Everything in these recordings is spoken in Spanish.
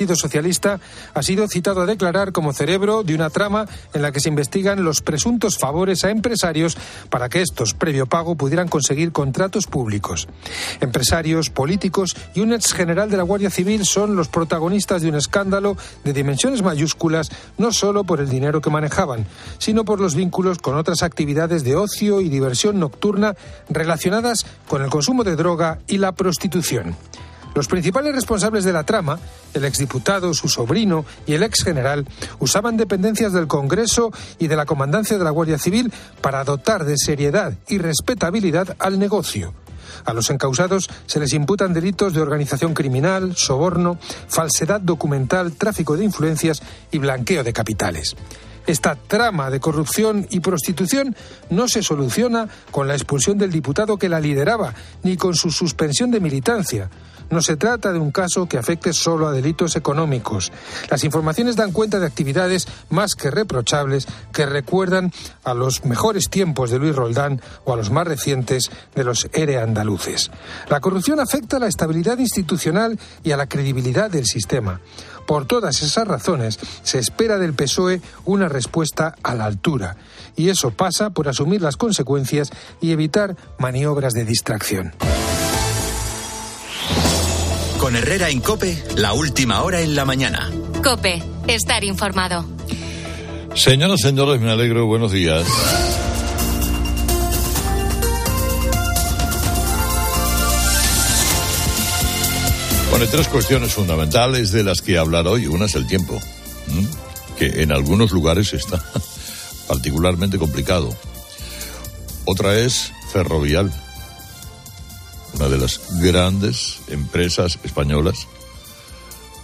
Partido Socialista ha sido citado a declarar como cerebro de una trama en la que se investigan los presuntos favores a empresarios para que estos, previo pago, pudieran conseguir contratos públicos. Empresarios, políticos y un ex general de la Guardia Civil son los protagonistas de un escándalo de dimensiones mayúsculas, no solo por el dinero que manejaban, sino por los vínculos con otras actividades de ocio y diversión nocturna relacionadas con el consumo de droga y la prostitución. Los principales responsables de la trama, el exdiputado, su sobrino y el ex general, usaban dependencias del Congreso y de la Comandancia de la Guardia Civil para dotar de seriedad y respetabilidad al negocio. A los encausados se les imputan delitos de organización criminal, soborno, falsedad documental, tráfico de influencias y blanqueo de capitales. Esta trama de corrupción y prostitución no se soluciona con la expulsión del diputado que la lideraba, ni con su suspensión de militancia. No se trata de un caso que afecte solo a delitos económicos. Las informaciones dan cuenta de actividades más que reprochables que recuerdan a los mejores tiempos de Luis Roldán o a los más recientes de los ERE andaluces. La corrupción afecta a la estabilidad institucional y a la credibilidad del sistema. Por todas esas razones, se espera del PSOE una respuesta a la altura. Y eso pasa por asumir las consecuencias y evitar maniobras de distracción. Con Herrera en Cope, la última hora en la mañana. Cope, estar informado. Señoras, señores, me alegro, buenos días. Bueno, hay tres cuestiones fundamentales de las que hablar hoy. Una es el tiempo, que en algunos lugares está particularmente complicado. Otra es ferrovial una de las grandes empresas españolas,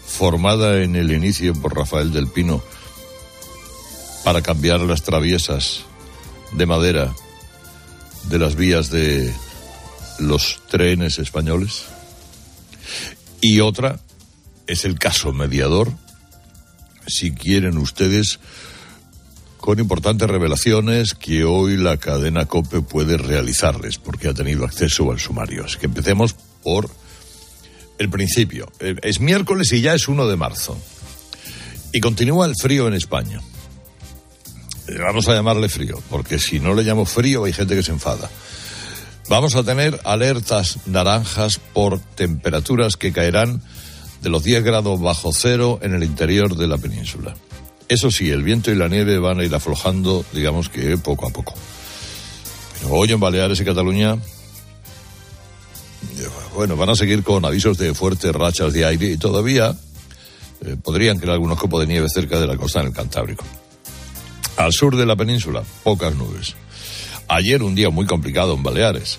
formada en el inicio por Rafael del Pino para cambiar las traviesas de madera de las vías de los trenes españoles. Y otra es el caso mediador, si quieren ustedes, con importantes revelaciones que hoy la cadena COPE puede realizarles, porque ha tenido acceso al sumario. Así que empecemos por el principio. Eh, es miércoles y ya es 1 de marzo. Y continúa el frío en España. Eh, vamos a llamarle frío, porque si no le llamo frío hay gente que se enfada. Vamos a tener alertas naranjas por temperaturas que caerán de los 10 grados bajo cero en el interior de la península. Eso sí, el viento y la nieve van a ir aflojando, digamos que poco a poco. Pero hoy en Baleares y Cataluña, bueno, van a seguir con avisos de fuertes rachas de aire y todavía eh, podrían crear algunos copos de nieve cerca de la costa en el Cantábrico. Al sur de la península, pocas nubes. Ayer un día muy complicado en Baleares.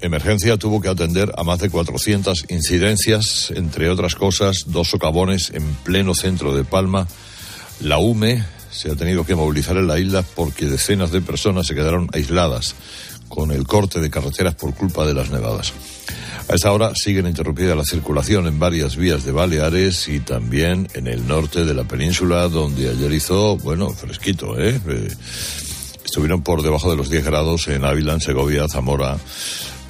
Emergencia tuvo que atender a más de 400 incidencias, entre otras cosas, dos socavones en pleno centro de Palma, la UME se ha tenido que movilizar en la isla porque decenas de personas se quedaron aisladas con el corte de carreteras por culpa de las nevadas. A esta hora siguen interrumpida la circulación en varias vías de Baleares y también en el norte de la península, donde ayer hizo, bueno, fresquito, ¿eh? eh estuvieron por debajo de los 10 grados en Ávila, en Segovia, Zamora,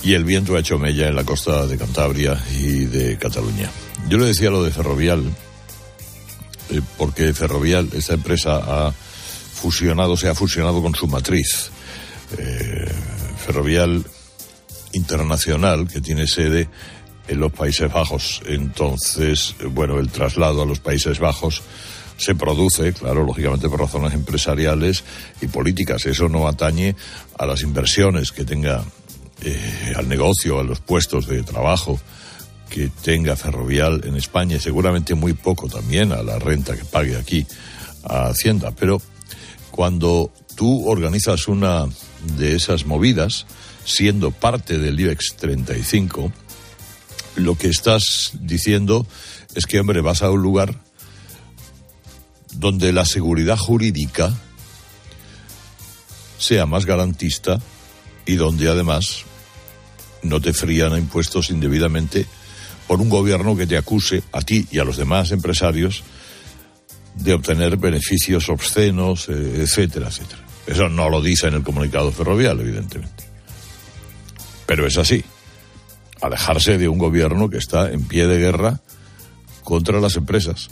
y el viento ha hecho mella en la costa de Cantabria y de Cataluña. Yo le decía lo de Ferrovial, eh, porque Ferrovial, esta empresa, ha fusionado, se ha fusionado con su matriz. Eh, Ferrovial Internacional, que tiene sede en los Países Bajos. Entonces, bueno, el traslado a los Países Bajos se produce, claro, lógicamente por razones empresariales y políticas. Eso no atañe a las inversiones que tenga eh, al negocio, a los puestos de trabajo que tenga Ferrovial en España y seguramente muy poco también a la renta que pague aquí a Hacienda. Pero cuando tú organizas una de esas movidas, siendo parte del IBEX 35, lo que estás diciendo es que, hombre, vas a un lugar donde la seguridad jurídica sea más garantista y donde además no te frían a impuestos indebidamente por un gobierno que te acuse a ti y a los demás empresarios de obtener beneficios obscenos, eh, etcétera, etcétera. Eso no lo dice en el comunicado ferrovial, evidentemente. Pero es así. Alejarse de un gobierno que está en pie de guerra contra las empresas.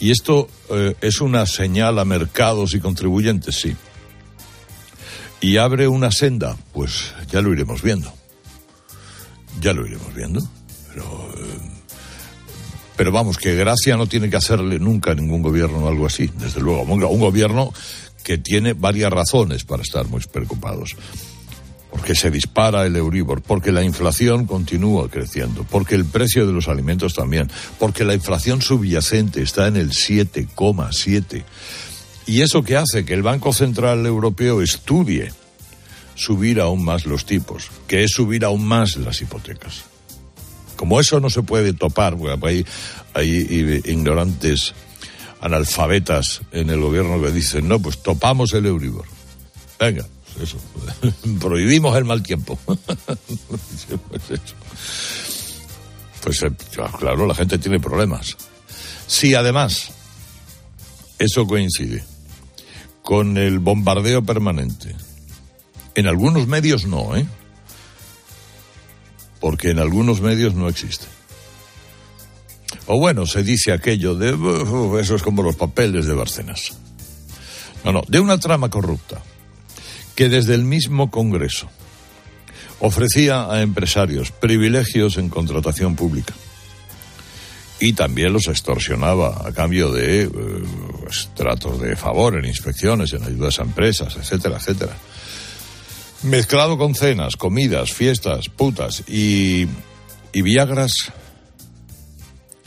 Y esto eh, es una señal a mercados y contribuyentes, sí. Y abre una senda, pues ya lo iremos viendo. Ya lo iremos viendo. Pero, eh, pero vamos, que gracia no tiene que hacerle nunca a ningún gobierno algo así, desde luego. Un gobierno que tiene varias razones para estar muy preocupados porque se dispara el Euribor, porque la inflación continúa creciendo, porque el precio de los alimentos también, porque la inflación subyacente está en el 7,7. Y eso que hace que el Banco Central Europeo estudie subir aún más los tipos, que es subir aún más las hipotecas. Como eso no se puede topar, porque hay, ignorantes analfabetas en el gobierno que dicen, no, pues topamos el Euribor. Venga, eso. Prohibimos el mal tiempo. pues eh, claro, la gente tiene problemas. Si además eso coincide con el bombardeo permanente, en algunos medios no, ¿eh? Porque en algunos medios no existe. O bueno, se dice aquello de eso es como los papeles de Barcenas. No, no, de una trama corrupta que desde el mismo Congreso ofrecía a empresarios privilegios en contratación pública y también los extorsionaba a cambio de eh, pues, tratos de favor en inspecciones, en ayudas a empresas, etcétera, etcétera. Mezclado con cenas, comidas, fiestas, putas y, y viagras,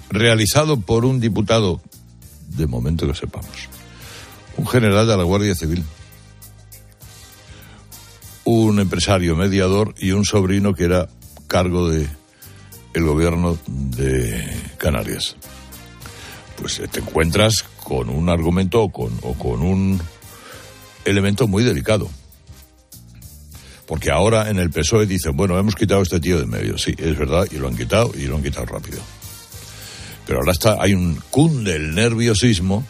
realizado por un diputado, de momento que sepamos, un general de la Guardia Civil un empresario mediador y un sobrino que era cargo de el gobierno de Canarias. Pues eh, te encuentras con un argumento con, o con un elemento muy delicado. Porque ahora en el PSOE dicen, bueno, hemos quitado a este tío de medio. Sí, es verdad, y lo han quitado, y lo han quitado rápido. Pero ahora está, hay un cunde el nerviosismo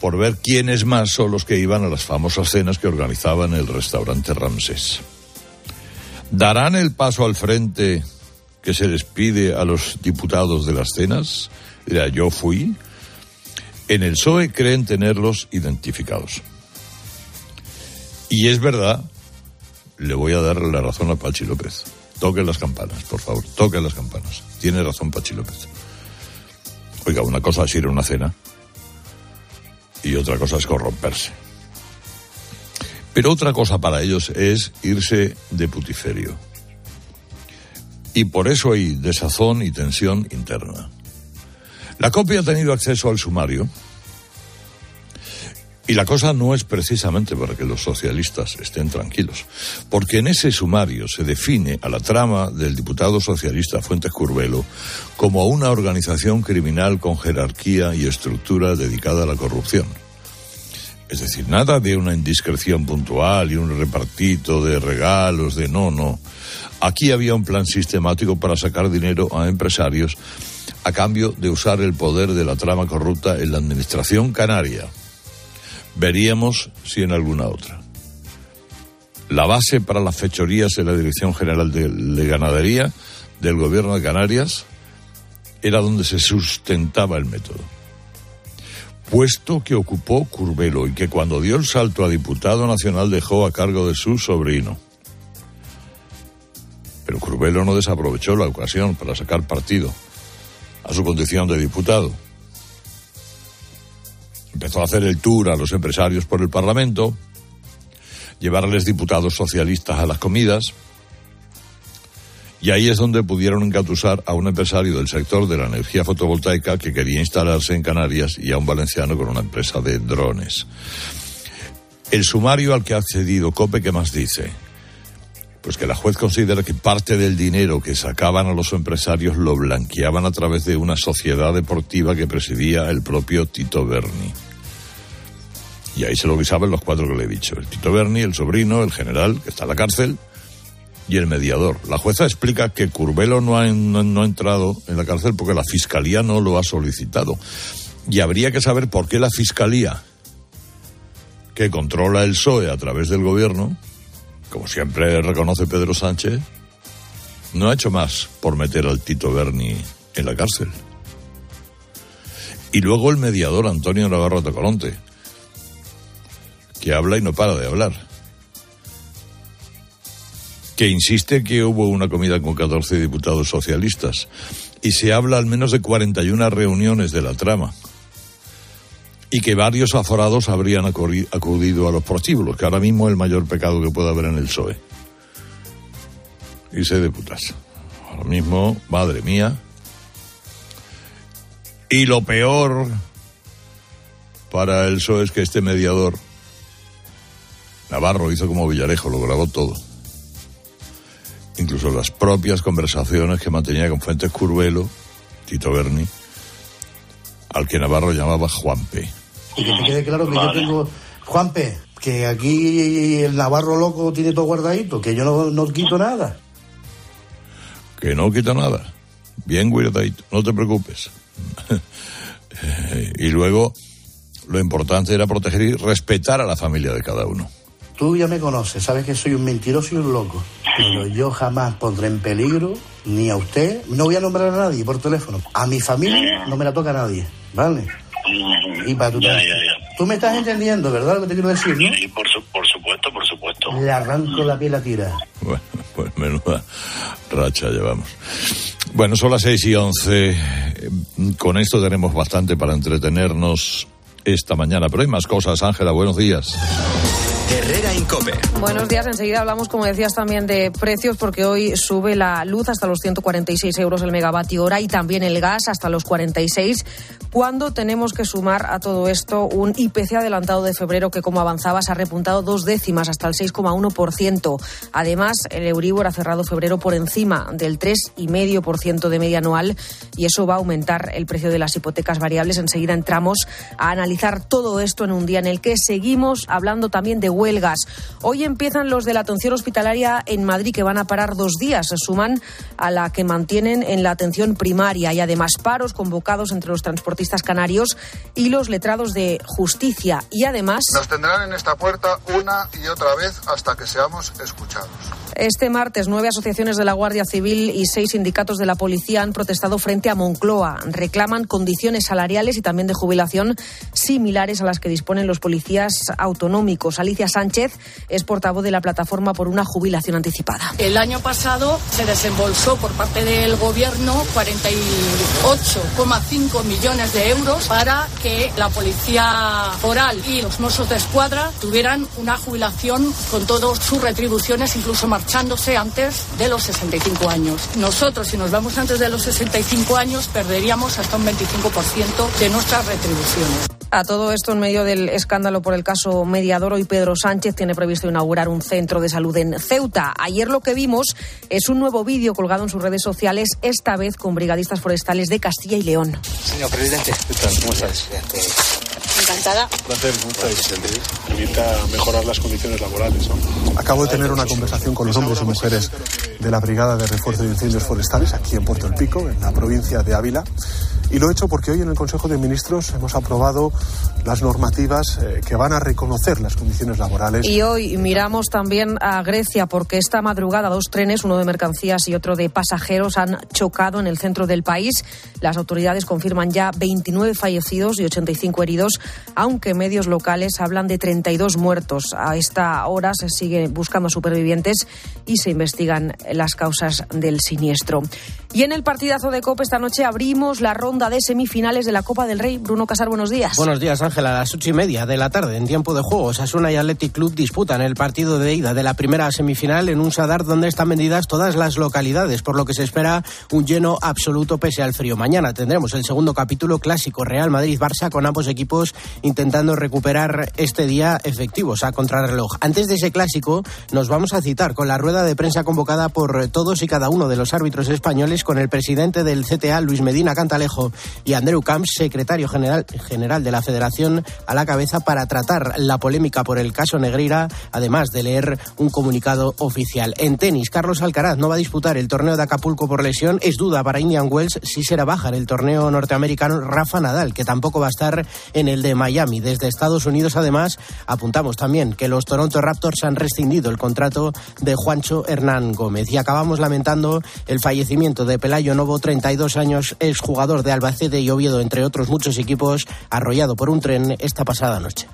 por ver quiénes más son los que iban a las famosas cenas que organizaban el restaurante Ramsés. ¿Darán el paso al frente que se despide a los diputados de las cenas? Dirá, yo fui. En el PSOE creen tenerlos identificados. Y es verdad, le voy a dar la razón a Pachi López. Toquen las campanas, por favor, toquen las campanas. Tiene razón Pachi López. Oiga, una cosa es ir a una cena y otra cosa es corromperse. Pero otra cosa para ellos es irse de putiferio. Y por eso hay desazón y tensión interna. La copia ha tenido acceso al sumario y la cosa no es precisamente para que los socialistas estén tranquilos, porque en ese sumario se define a la trama del diputado socialista Fuentes Curvelo como una organización criminal con jerarquía y estructura dedicada a la corrupción. Es decir, nada de una indiscreción puntual y un repartito de regalos, de no, no. Aquí había un plan sistemático para sacar dinero a empresarios a cambio de usar el poder de la trama corrupta en la administración canaria Veríamos si en alguna otra. La base para las fechorías en la Dirección General de, Ganadería del Gobierno de Canarias era donde se sustentaba el método. Puesto que ocupó Curbelo y que cuando dio el salto a diputado nacional dejó a cargo de su sobrino. Pero Curbelo no desaprovechó la ocasión para sacar partido a su condición de diputado Empezó a hacer el tour a los empresarios por el Parlamento, llevarles diputados socialistas a las comidas, y ahí es donde pudieron encatusar a un empresario del sector de la energía fotovoltaica que quería instalarse en Canarias y a un valenciano con una empresa de drones. El sumario al que ha accedido COPE, ¿qué más dice? Pues que la juez considera que parte del dinero que sacaban a los empresarios lo blanqueaban a través de una sociedad deportiva que presidía el propio Tito Berni. Y ahí se lo saben los cuatro que le he dicho. El Tito Berni, el sobrino, el general, que está en la cárcel, y el mediador. La jueza explica que Curbelo no ha, no, ha entrado en la cárcel porque la fiscalía no lo ha solicitado. Y habría que saber por qué la fiscalía, que controla el PSOE a través del gobierno, como siempre reconoce Pedro Sánchez, no ha hecho más por meter al Tito Berni en la cárcel. Y luego el mediador Antonio Navarro Tocolonte, que habla y no para de hablar. Que insiste que hubo una comida con 14 diputados socialistas y se habla al menos de 41 reuniones de la trama y que varios aforados habrían acudido a los prostíbulos, que ahora mismo es el mayor pecado que puede haber en el PSOE. Y se de putas. Ahora mismo, madre mía. Y lo peor para el PSOE es que este mediador, Navarro, hizo como Villarejo, lo grabó todo. Incluso las propias conversaciones que mantenía con Fuentes Curvelo, Tito Berni, al que Navarro llamaba Juanpe. Y que te quede claro que yo tengo, Juanpe, que aquí el Navarro loco tiene todo guardadito, que yo no, no quito nada. Que no quito nada. Bien guardadito, no te preocupes. y luego, lo importante era proteger y respetar a la familia de cada uno. Tú ya me conoces, sabes que soy un mentiroso y un loco. Pero yo jamás pondré en peligro ni a usted, no voy a nombrar a nadie por teléfono. A mi familia no me la toca a nadie, ¿vale? Y para tu ya, Tú me estás entendiendo, ¿verdad? Lo que te quiero decir, ¿no? Sí, por, por supuesto, por supuesto. Le arranco la piel a tira. Bueno, pues menuda racha llevamos. Bueno, son las seis y once. Con esto tenemos bastante para entretenernos esta mañana, pero hay más cosas. Ángela, buenos días. Buenos días. Enseguida hablamos, como decías, también de precios, porque hoy sube la luz hasta los 146 euros el megavatio hora y también el gas hasta los 46. Cuando tenemos que sumar a todo esto un IPC adelantado de febrero que, como avanzaba, se ha repuntado dos décimas hasta el 6,1%. Además, el Euribor ha cerrado febrero por encima del 3,5% de media anual y eso va a aumentar el precio de las hipotecas variables. Enseguida entramos a analizar todo esto en un día en el que seguimos hablando también de huelgas. Hoy empiezan los de la atención hospitalaria en Madrid, que van a parar dos días. Se suman a la que mantienen en la atención primaria y además paros convocados entre los transportistas canarios y los letrados de justicia. Y además. Nos tendrán en esta puerta una y otra vez hasta que seamos escuchados. Este martes, nueve asociaciones de la Guardia Civil y seis sindicatos de la policía han protestado frente a Moncloa. Reclaman condiciones salariales y también de jubilación similares a las que disponen los policías autonómicos. Alicia Sánchez es portavoz de la plataforma por una jubilación anticipada. El año pasado se desembolsó por parte del Gobierno 48,5 millones de euros para que la Policía Foral y los Mossos de Escuadra tuvieran una jubilación con todas sus retribuciones, incluso más marchándose antes de los 65 años. Nosotros, si nos vamos antes de los 65 años, perderíamos hasta un 25% de nuestras retribuciones. A todo esto, en medio del escándalo por el caso Mediador, y Pedro Sánchez tiene previsto inaugurar un centro de salud en Ceuta. Ayer lo que vimos es un nuevo vídeo colgado en sus redes sociales, esta vez con brigadistas forestales de Castilla y León. Señor presidente, ¿qué tal? ¿Cómo estás? Encantada. A mejorar las condiciones laborales. ¿no? Acabo de tener una conversación con los hombres y mujeres de la Brigada de Refuerzo de Incendios Forestales aquí en Puerto El Pico, en la provincia de Ávila. Y lo he hecho porque hoy en el Consejo de Ministros hemos aprobado las normativas eh, que van a reconocer las condiciones laborales. Y hoy miramos también a Grecia porque esta madrugada dos trenes, uno de mercancías y otro de pasajeros, han chocado en el centro del país. Las autoridades confirman ya 29 fallecidos y 85 heridos, aunque medios locales hablan de 32 muertos. A esta hora se sigue buscando supervivientes y se investigan las causas del siniestro. Y en el partidazo de COPE esta noche abrimos la ronda de semifinales de la Copa del Rey. Bruno Casar, buenos días. Buenos días, Ángela. A las ocho y media de la tarde, en tiempo de juego, Asuna y Athletic Club disputan el partido de ida de la primera semifinal en un Sadar donde están vendidas todas las localidades, por lo que se espera un lleno absoluto pese al frío. Mañana tendremos el segundo capítulo clásico Real Madrid-Barça con ambos equipos intentando recuperar este día efectivos a contrarreloj. Antes de ese clásico, nos vamos a citar con la rueda de prensa convocada por todos y cada uno de los árbitros españoles con el presidente del CTA, Luis Medina Cantalejo, y Andrew Camps, secretario general, general de la Federación, a la cabeza para tratar la polémica por el caso Negreira, además de leer un comunicado oficial. En tenis, Carlos Alcaraz no va a disputar el torneo de Acapulco por lesión. Es duda para Indian Wells si será baja en el torneo norteamericano Rafa Nadal, que tampoco va a estar en el de Miami. Desde Estados Unidos, además, apuntamos también que los Toronto Raptors han rescindido el contrato de Juancho Hernán Gómez. Y acabamos lamentando el fallecimiento de Pelayo Novo, 32 años, es jugador de Albacete y Oviedo, entre otros muchos equipos, arrollado por un tren esta pasada noche.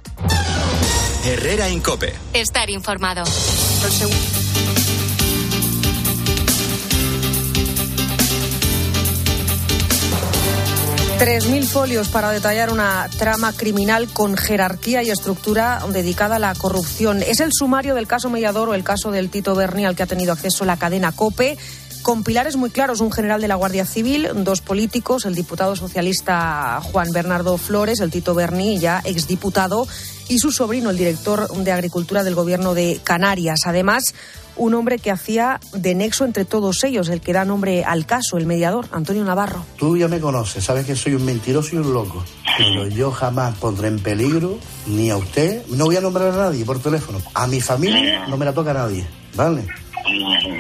Herrera Incope. Estar informado. Tres mil folios para detallar una trama criminal con jerarquía y estructura dedicada a la corrupción. Es el sumario del caso Mediador o el caso del Tito Berni al que ha tenido acceso la cadena COPE con pilares muy claros, un general de la Guardia Civil, dos políticos, el diputado socialista Juan Bernardo Flores, el Tito Berni, ya exdiputado, y su sobrino, el director de Agricultura del Gobierno de Canarias. Además, un hombre que hacía de nexo entre todos ellos, el que da nombre al caso, el mediador, Antonio Navarro. Tú ya me conoces, sabes que soy un mentiroso y un loco, pero yo jamás pondré en peligro ni a usted, no voy a nombrar a nadie por teléfono, a mi familia no me la toca a nadie, ¿vale?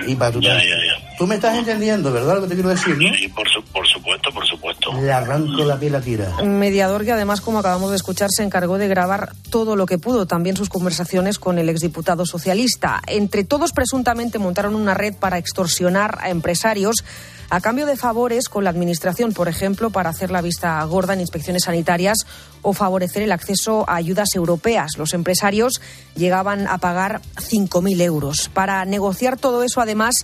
Y para tu Ya, ya, ya. Tú me estás entendiendo, ¿verdad? Lo que te quiero decir, ¿no? Sí, por, su- por supuesto, por supuesto. Le arranco la piel a tira. Mediador que además, como acabamos de escuchar, se encargó de grabar todo lo que pudo, también sus conversaciones con el exdiputado socialista. Entre todos presuntamente montaron una red para extorsionar a empresarios a cambio de favores con la Administración, por ejemplo, para hacer la vista gorda en inspecciones sanitarias o favorecer el acceso a ayudas europeas. Los empresarios llegaban a pagar 5.000 euros. Para negociar todo eso, además,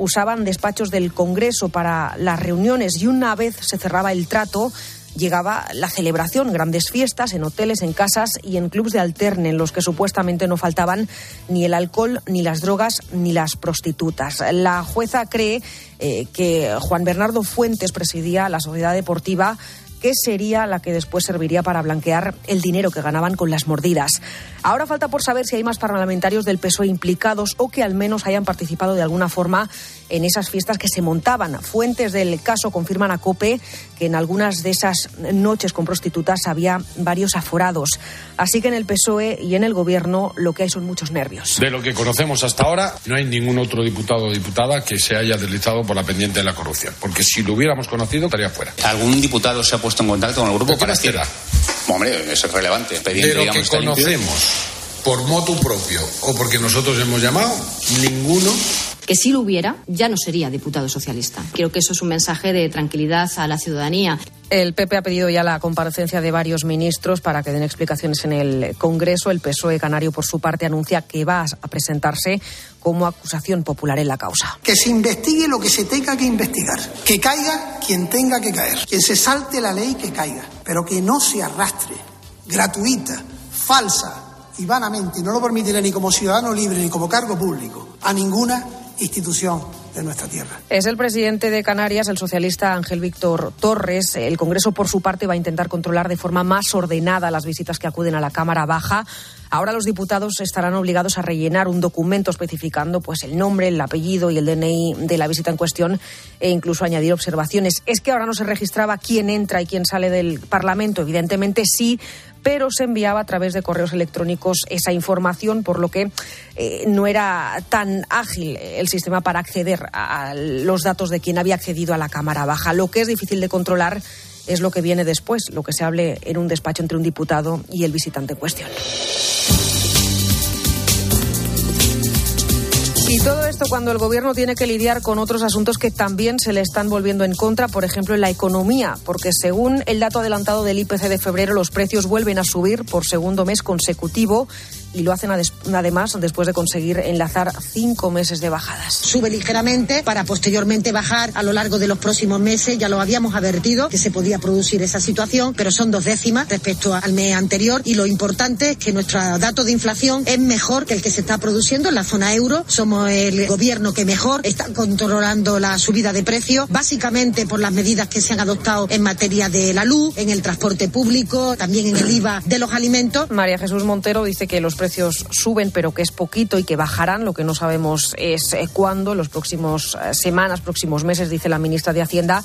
usaban despachos del Congreso para las reuniones y una vez se cerraba el trato, llegaba la celebración, grandes fiestas en hoteles, en casas y en clubs de alterne, en los que supuestamente no faltaban ni el alcohol, ni las drogas, ni las prostitutas. La jueza cree eh, que Juan Bernardo Fuentes presidía la sociedad deportiva que sería la que después serviría para blanquear el dinero que ganaban con las mordidas. Ahora falta por saber si hay más parlamentarios del PSOE implicados o que al menos hayan participado de alguna forma en esas fiestas que se montaban. Fuentes del caso confirman a COPE que en algunas de esas noches con prostitutas había varios aforados. Así que en el PSOE y en el Gobierno lo que hay son muchos nervios. De lo que conocemos hasta ahora, no hay ningún otro diputado o diputada que se haya deslizado por la pendiente de la corrupción. Porque si lo hubiéramos conocido, estaría fuera. ¿Algún diputado se ha puesto en contacto con el grupo ¿De qué para queda? Hombre, eso es relevante. Pedir, De lo digamos, que está limpio. conocemos por motu propio o porque nosotros hemos llamado, ninguno que si lo hubiera, ya no sería diputado socialista. Creo que eso es un mensaje de tranquilidad a la ciudadanía. El PP ha pedido ya la comparecencia de varios ministros para que den explicaciones en el Congreso. El PSOE canario, por su parte, anuncia que va a presentarse como acusación popular en la causa. Que se investigue lo que se tenga que investigar. Que caiga quien tenga que caer. Quien se salte la ley, que caiga. Pero que no se arrastre, gratuita, falsa y vanamente, y no lo permitiré ni como ciudadano libre ni como cargo público, a ninguna institución de nuestra tierra. Es el presidente de Canarias, el socialista Ángel Víctor Torres. El Congreso, por su parte, va a intentar controlar de forma más ordenada las visitas que acuden a la Cámara Baja. Ahora los diputados estarán obligados a rellenar un documento especificando pues el nombre, el apellido y el DNI de la visita en cuestión e incluso añadir observaciones. Es que ahora no se registraba quién entra y quién sale del Parlamento. Evidentemente sí, pero se enviaba a través de correos electrónicos esa información, por lo que eh, no era tan ágil el sistema para acceder a los datos de quien había accedido a la Cámara Baja. Lo que es difícil de controlar es lo que viene después, lo que se hable en un despacho entre un diputado y el visitante en cuestión. Y todo esto cuando el gobierno tiene que lidiar con otros asuntos que también se le están volviendo en contra, por ejemplo, en la economía, porque según el dato adelantado del IPC de febrero, los precios vuelven a subir por segundo mes consecutivo y lo hacen además después de conseguir enlazar cinco meses de bajadas. Sube ligeramente para posteriormente bajar a lo largo de los próximos meses. Ya lo habíamos advertido que se podía producir esa situación, pero son dos décimas respecto al mes anterior y lo importante es que nuestro dato de inflación es mejor que el que se está produciendo en la zona euro. Somos el gobierno que mejor está controlando la subida de precios, básicamente por las medidas que se han adoptado en materia de la luz, en el transporte público, también en el IVA de los alimentos. María Jesús Montero dice que los precios suben, pero que es poquito y que bajarán. Lo que no sabemos es eh, cuándo, los próximos eh, semanas, próximos meses, dice la ministra de Hacienda.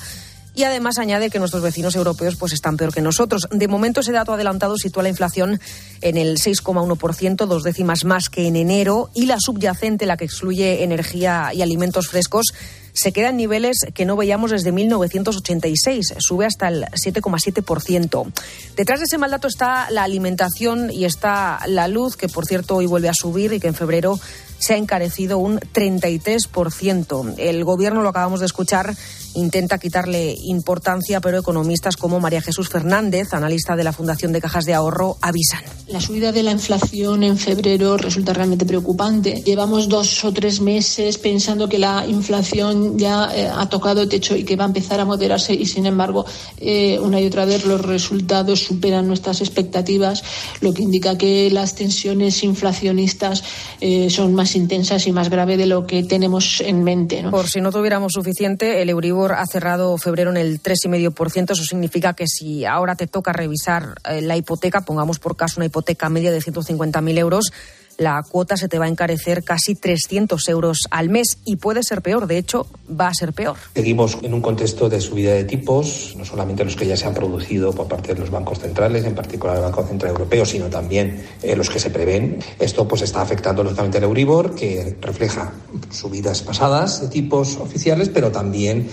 Y además añade que nuestros vecinos europeos pues están peor que nosotros. De momento ese dato adelantado sitúa la inflación en el 6,1%, dos décimas más que en enero, y la subyacente, la que excluye energía y alimentos frescos, se queda en niveles que no veíamos desde 1986, sube hasta el 7,7%. Detrás de ese mal dato está la alimentación y está la luz, que por cierto hoy vuelve a subir y que en febrero se ha encarecido un 33%. El gobierno, lo acabamos de escuchar, intenta quitarle importancia, pero economistas como María Jesús Fernández, analista de la Fundación de Cajas de Ahorro, avisan. La subida de la inflación en febrero resulta realmente preocupante. Llevamos dos o tres meses pensando que la inflación ya eh, ha tocado techo y que va a empezar a moderarse y, sin embargo, eh, una y otra vez los resultados superan nuestras expectativas, lo que indica que las tensiones inflacionistas eh, son más intensas y más graves de lo que tenemos en mente. Por si no tuviéramos suficiente, el Euribor ha cerrado febrero en el 3,5%. Eso significa que si ahora te toca revisar eh, la hipoteca, pongamos por caso una hipoteca media de 150.000 euros, la cuota se te va a encarecer casi 300 euros al mes y puede ser peor. De hecho, va a ser peor. Seguimos en un contexto de subida de tipos, no solamente los que ya se han producido por parte de los bancos centrales, en particular el Banco Central Europeo, sino también eh, los que se prevén. Esto pues está afectando lógicamente al Euribor, que refleja subidas pasadas de tipos oficiales, pero también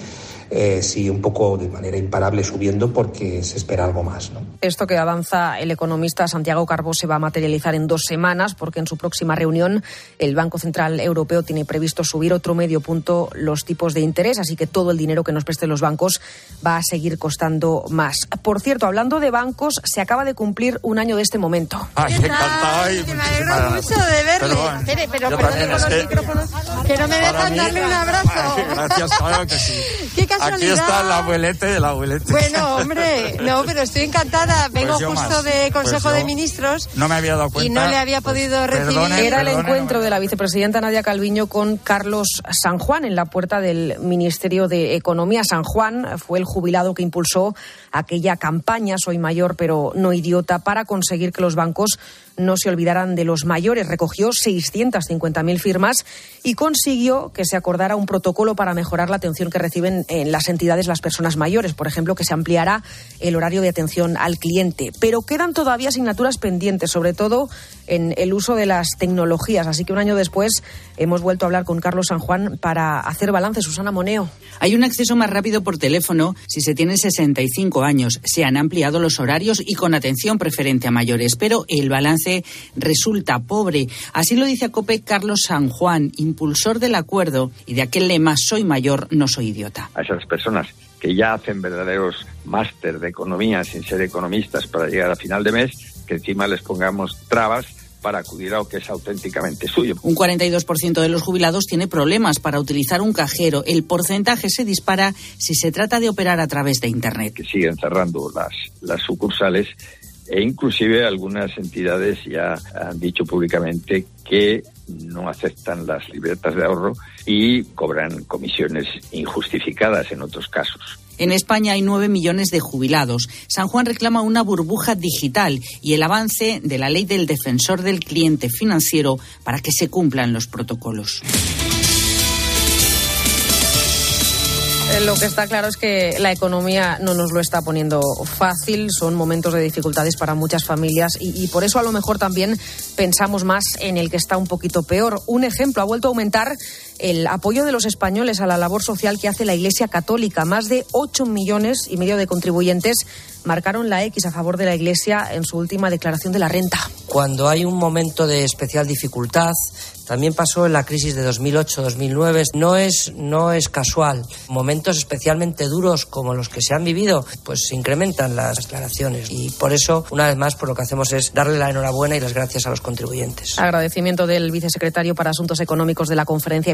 eh, sí un poco de manera imparable subiendo porque se espera algo más. ¿no? Esto que avanza el economista Santiago Carbó se va a materializar en dos semanas porque en su próxima reunión el Banco Central Europeo tiene previsto subir otro medio punto los tipos de interés, así que todo el dinero que nos presten los bancos va a seguir costando más. Por cierto, hablando de bancos, se acaba de cumplir un año de este momento. Ay, qué Ay, me alegro mucho de verle. Pero, los micrófonos, que no me dejan darle un abrazo. gracias, claro que sí. Qué Aquí está el abuelete el abuelete. Bueno, hombre, no, pero estoy encantada. Pues Vengo justo de pues Consejo de Ministros. No me había dado cuenta. Y no le había podido recibir. Era el encuentro de la vicepresidenta Nadia Calviño con Carlos San Juan en la puerta del Ministerio de Economía. San Juan fue el jubilado que impulsó aquella campaña Soy mayor pero no idiota para conseguir que los bancos no se olvidaran de los mayores. Recogió 650.000 firmas y consiguió que se acordara un protocolo para mejorar la atención que reciben en las entidades las personas mayores. Por ejemplo, que se ampliara el horario de atención al cliente. Pero quedan todavía asignaturas pendientes, sobre todo en el uso de las tecnologías. Así que un año después hemos vuelto a hablar con Carlos San Juan para hacer balance. Susana Moneo. Hay un acceso más rápido por teléfono si se tiene 65 años. Se han ampliado los horarios y con atención preferente a mayores, pero el balance resulta pobre. Así lo dice a COPE Carlos San Juan, impulsor del acuerdo y de aquel lema Soy mayor, no soy idiota. A esas personas que ya hacen verdaderos máster de economía sin ser economistas para llegar a final de mes, que encima les pongamos trabas para acudir a lo que es auténticamente suyo. Un 42% de los jubilados tiene problemas para utilizar un cajero. El porcentaje se dispara si se trata de operar a través de Internet. Que siguen cerrando las, las sucursales e inclusive algunas entidades ya han dicho públicamente que no aceptan las libretas de ahorro y cobran comisiones injustificadas en otros casos. En España hay nueve millones de jubilados. San Juan reclama una burbuja digital y el avance de la ley del defensor del cliente financiero para que se cumplan los protocolos. Lo que está claro es que la economía no nos lo está poniendo fácil, son momentos de dificultades para muchas familias y, y, por eso a lo mejor también pensamos más en el que está un poquito peor. Un ejemplo, ha vuelto a aumentar el apoyo de los españoles a la labor social que hace la Iglesia Católica. Más de 8 millones y medio de contribuyentes marcaron la X a favor de la Iglesia en su última declaración de la renta. Cuando hay un momento de especial dificultad, también pasó en la crisis de 2008-2009. No es, no es casual. Momentos especialmente duros como los que se han vivido, pues se incrementan las declaraciones. Y por eso, una vez más, por lo que hacemos es darle la enhorabuena y las gracias a los contribuyentes. Agradecimiento del vicesecretario para Asuntos Económicos de la Conferencia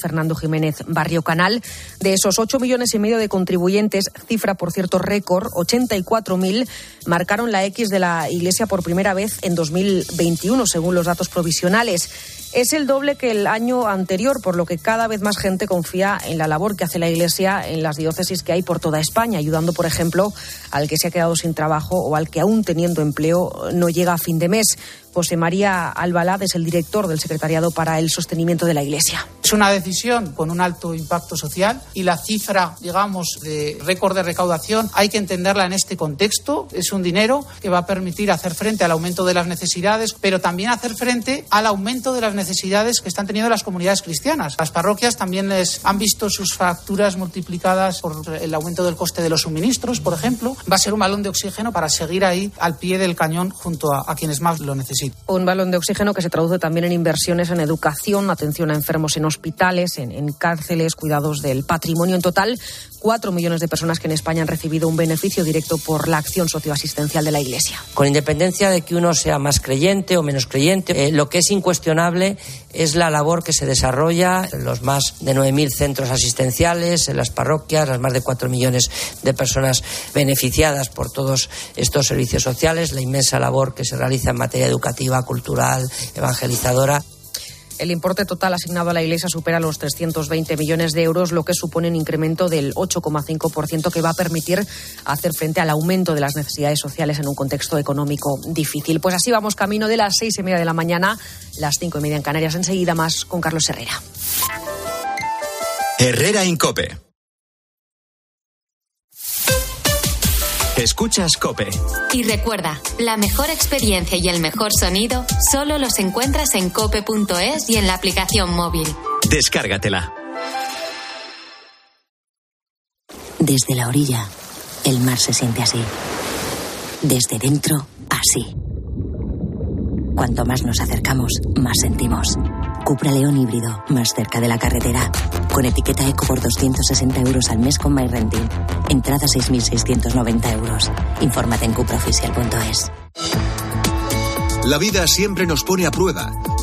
Fernando Jiménez Barrio Canal. De esos 8 millones y medio de contribuyentes, cifra, por cierto, récord, 84.000 marcaron la X de la Iglesia por primera vez en 2021, según los datos provisionales. Es el doble que el año anterior, por lo que cada vez más gente confía en la labor que hace la Iglesia en las diócesis que hay por toda España, ayudando, por ejemplo, al que se ha quedado sin trabajo o al que aún teniendo empleo no llega a fin de mes. José María Albalad es el director del Secretariado para el Sostenimiento de la Iglesia. Es una decisión con un alto impacto social y la cifra, digamos, de récord de recaudación hay que entenderla en este contexto. Es un dinero que va a permitir hacer frente al aumento de las necesidades, pero también hacer frente al aumento de las necesidades que están teniendo las comunidades cristianas. Las parroquias también les han visto sus facturas multiplicadas por el aumento del coste de los suministros, por ejemplo. Va a ser un balón de oxígeno para seguir ahí al pie del cañón junto a, a quienes más lo necesitan. Un balón de oxígeno que se traduce también en inversiones en educación, atención a enfermos en hospitales, en cárceles, cuidados del patrimonio. En total, cuatro millones de personas que en España han recibido un beneficio directo por la acción socioasistencial de la Iglesia. Con independencia de que uno sea más creyente o menos creyente, eh, lo que es incuestionable es la labor que se desarrolla en los más de 9.000 centros asistenciales, en las parroquias, las más de cuatro millones de personas beneficiadas por todos estos servicios sociales, la inmensa labor que se realiza en materia educativa, cultural, evangelizadora. El importe total asignado a la Iglesia supera los 320 millones de euros, lo que supone un incremento del 8,5% que va a permitir hacer frente al aumento de las necesidades sociales en un contexto económico difícil. Pues así vamos camino de las seis y media de la mañana, las cinco y media en Canarias. Enseguida más con Carlos Herrera. Herrera Incope. Escuchas Cope. Y recuerda, la mejor experiencia y el mejor sonido solo los encuentras en cope.es y en la aplicación móvil. Descárgatela. Desde la orilla, el mar se siente así. Desde dentro, así. Cuanto más nos acercamos, más sentimos. Cupra León híbrido, más cerca de la carretera. Con etiqueta Eco por 260 euros al mes con MyRenting. Entrada 6.690 euros. Infórmate en cupraoficial.es. La vida siempre nos pone a prueba.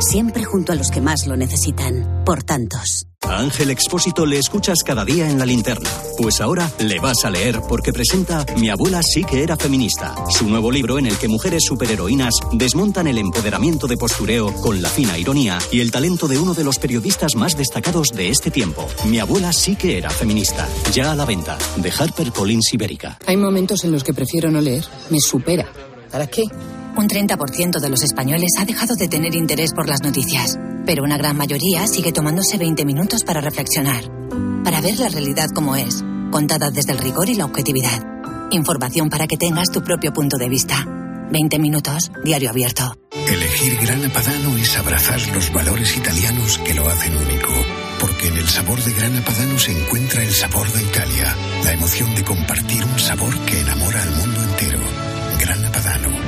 Siempre junto a los que más lo necesitan. Por tantos. A Ángel Expósito le escuchas cada día en la linterna. Pues ahora le vas a leer porque presenta Mi abuela sí que era feminista, su nuevo libro en el que mujeres superheroínas desmontan el empoderamiento de postureo con la fina ironía y el talento de uno de los periodistas más destacados de este tiempo. Mi abuela sí que era feminista. Ya a la venta. De HarperCollins Ibérica. Hay momentos en los que prefiero no leer. Me supera. ¿Para qué? Un 30% de los españoles ha dejado de tener interés por las noticias, pero una gran mayoría sigue tomándose 20 minutos para reflexionar, para ver la realidad como es, contada desde el rigor y la objetividad. Información para que tengas tu propio punto de vista. 20 minutos, diario abierto. Elegir Grana Padano es abrazar los valores italianos que lo hacen único. Porque en el sabor de Grana Padano se encuentra el sabor de Italia, la emoción de compartir un sabor que enamora al mundo entero. Grana Padano,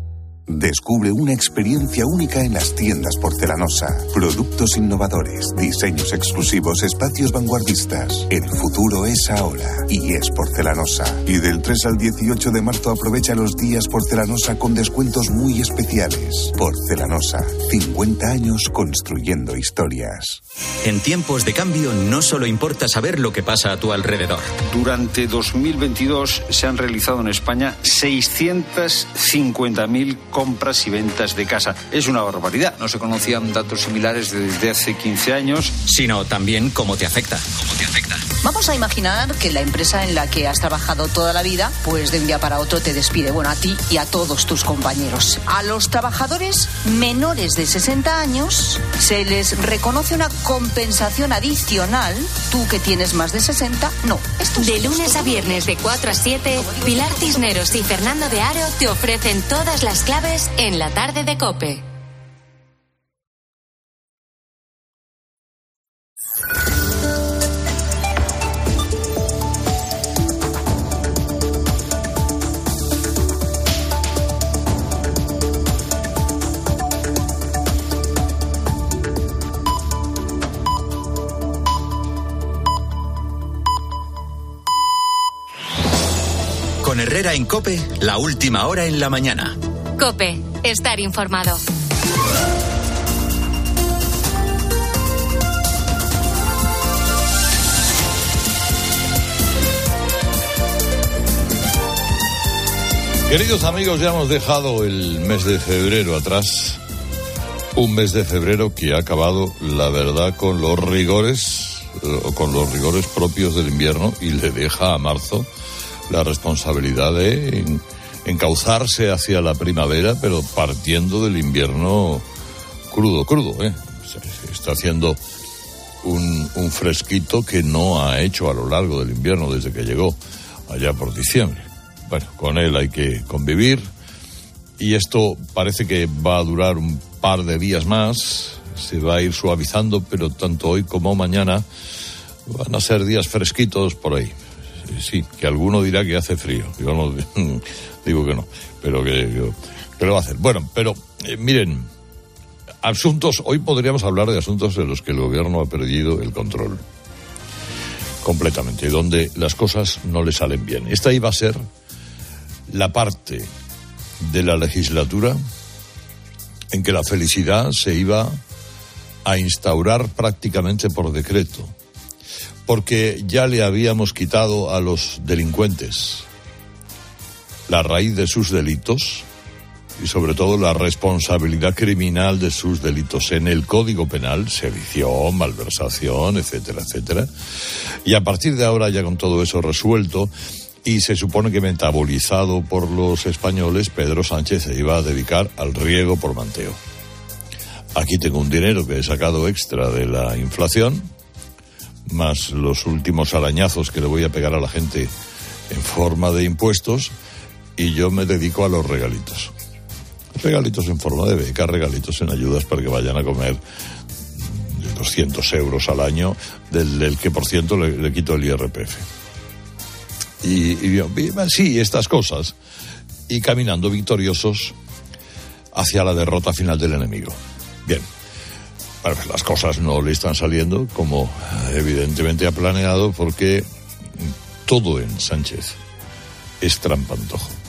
Descubre una experiencia única en las tiendas porcelanosa. Productos innovadores, diseños exclusivos, espacios vanguardistas. El futuro es ahora y es porcelanosa. Y del 3 al 18 de marzo aprovecha los días porcelanosa con descuentos muy especiales. Porcelanosa, 50 años construyendo historias. En tiempos de cambio no solo importa saber lo que pasa a tu alrededor. Durante 2022 se han realizado en España 650.000 compras y ventas de casa. Es una barbaridad. No se conocían datos similares desde hace 15 años. Sino también cómo te afecta. ¿Cómo te afecta? Vamos a imaginar que la empresa en la que has trabajado toda la vida, pues de un día para otro te despide. Bueno, a ti y a todos tus compañeros. A los trabajadores menores de 60 años se les reconoce una compensación adicional. Tú que tienes más de 60, no. Esto de lunes a viernes de 4 a 7, Pilar Cisneros y Fernando de Aro te ofrecen todas las claves en la tarde de Cope. Herrera en Cope, la última hora en la mañana. Cope, estar informado. Queridos amigos, ya hemos dejado el mes de febrero atrás. Un mes de febrero que ha acabado, la verdad, con los rigores, eh, con los rigores propios del invierno y le deja a marzo la responsabilidad de encauzarse hacia la primavera, pero partiendo del invierno crudo, crudo, ¿eh? Está haciendo un, un fresquito que no ha hecho a lo largo del invierno desde que llegó allá por diciembre. Bueno, con él hay que convivir y esto parece que va a durar un par de días más, se va a ir suavizando, pero tanto hoy como mañana van a ser días fresquitos por ahí. Sí, que alguno dirá que hace frío, yo no digo que no, pero que, que lo va a hacer. Bueno, pero eh, miren, asuntos, hoy podríamos hablar de asuntos en los que el gobierno ha perdido el control completamente, donde las cosas no le salen bien. Esta iba a ser la parte de la legislatura en que la felicidad se iba a instaurar prácticamente por decreto, porque ya le habíamos quitado a los delincuentes la raíz de sus delitos y sobre todo la responsabilidad criminal de sus delitos en el Código Penal, sedición, malversación, etcétera, etcétera. Y a partir de ahora, ya con todo eso resuelto, y se supone que metabolizado por los españoles, Pedro Sánchez se iba a dedicar al riego por manteo. Aquí tengo un dinero que he sacado extra de la inflación, más los últimos arañazos que le voy a pegar a la gente en forma de impuestos, y yo me dedico a los regalitos. Regalitos en forma de beca, regalitos en ayudas para que vayan a comer de 200 euros al año, del, que por ciento le, quito el IRPF y, y, sí, estas cosas, y caminando victoriosos hacia la derrota final del enemigo. Bien, pues las cosas no le están saliendo como evidentemente ha planeado porque todo en Sánchez es trampantojo.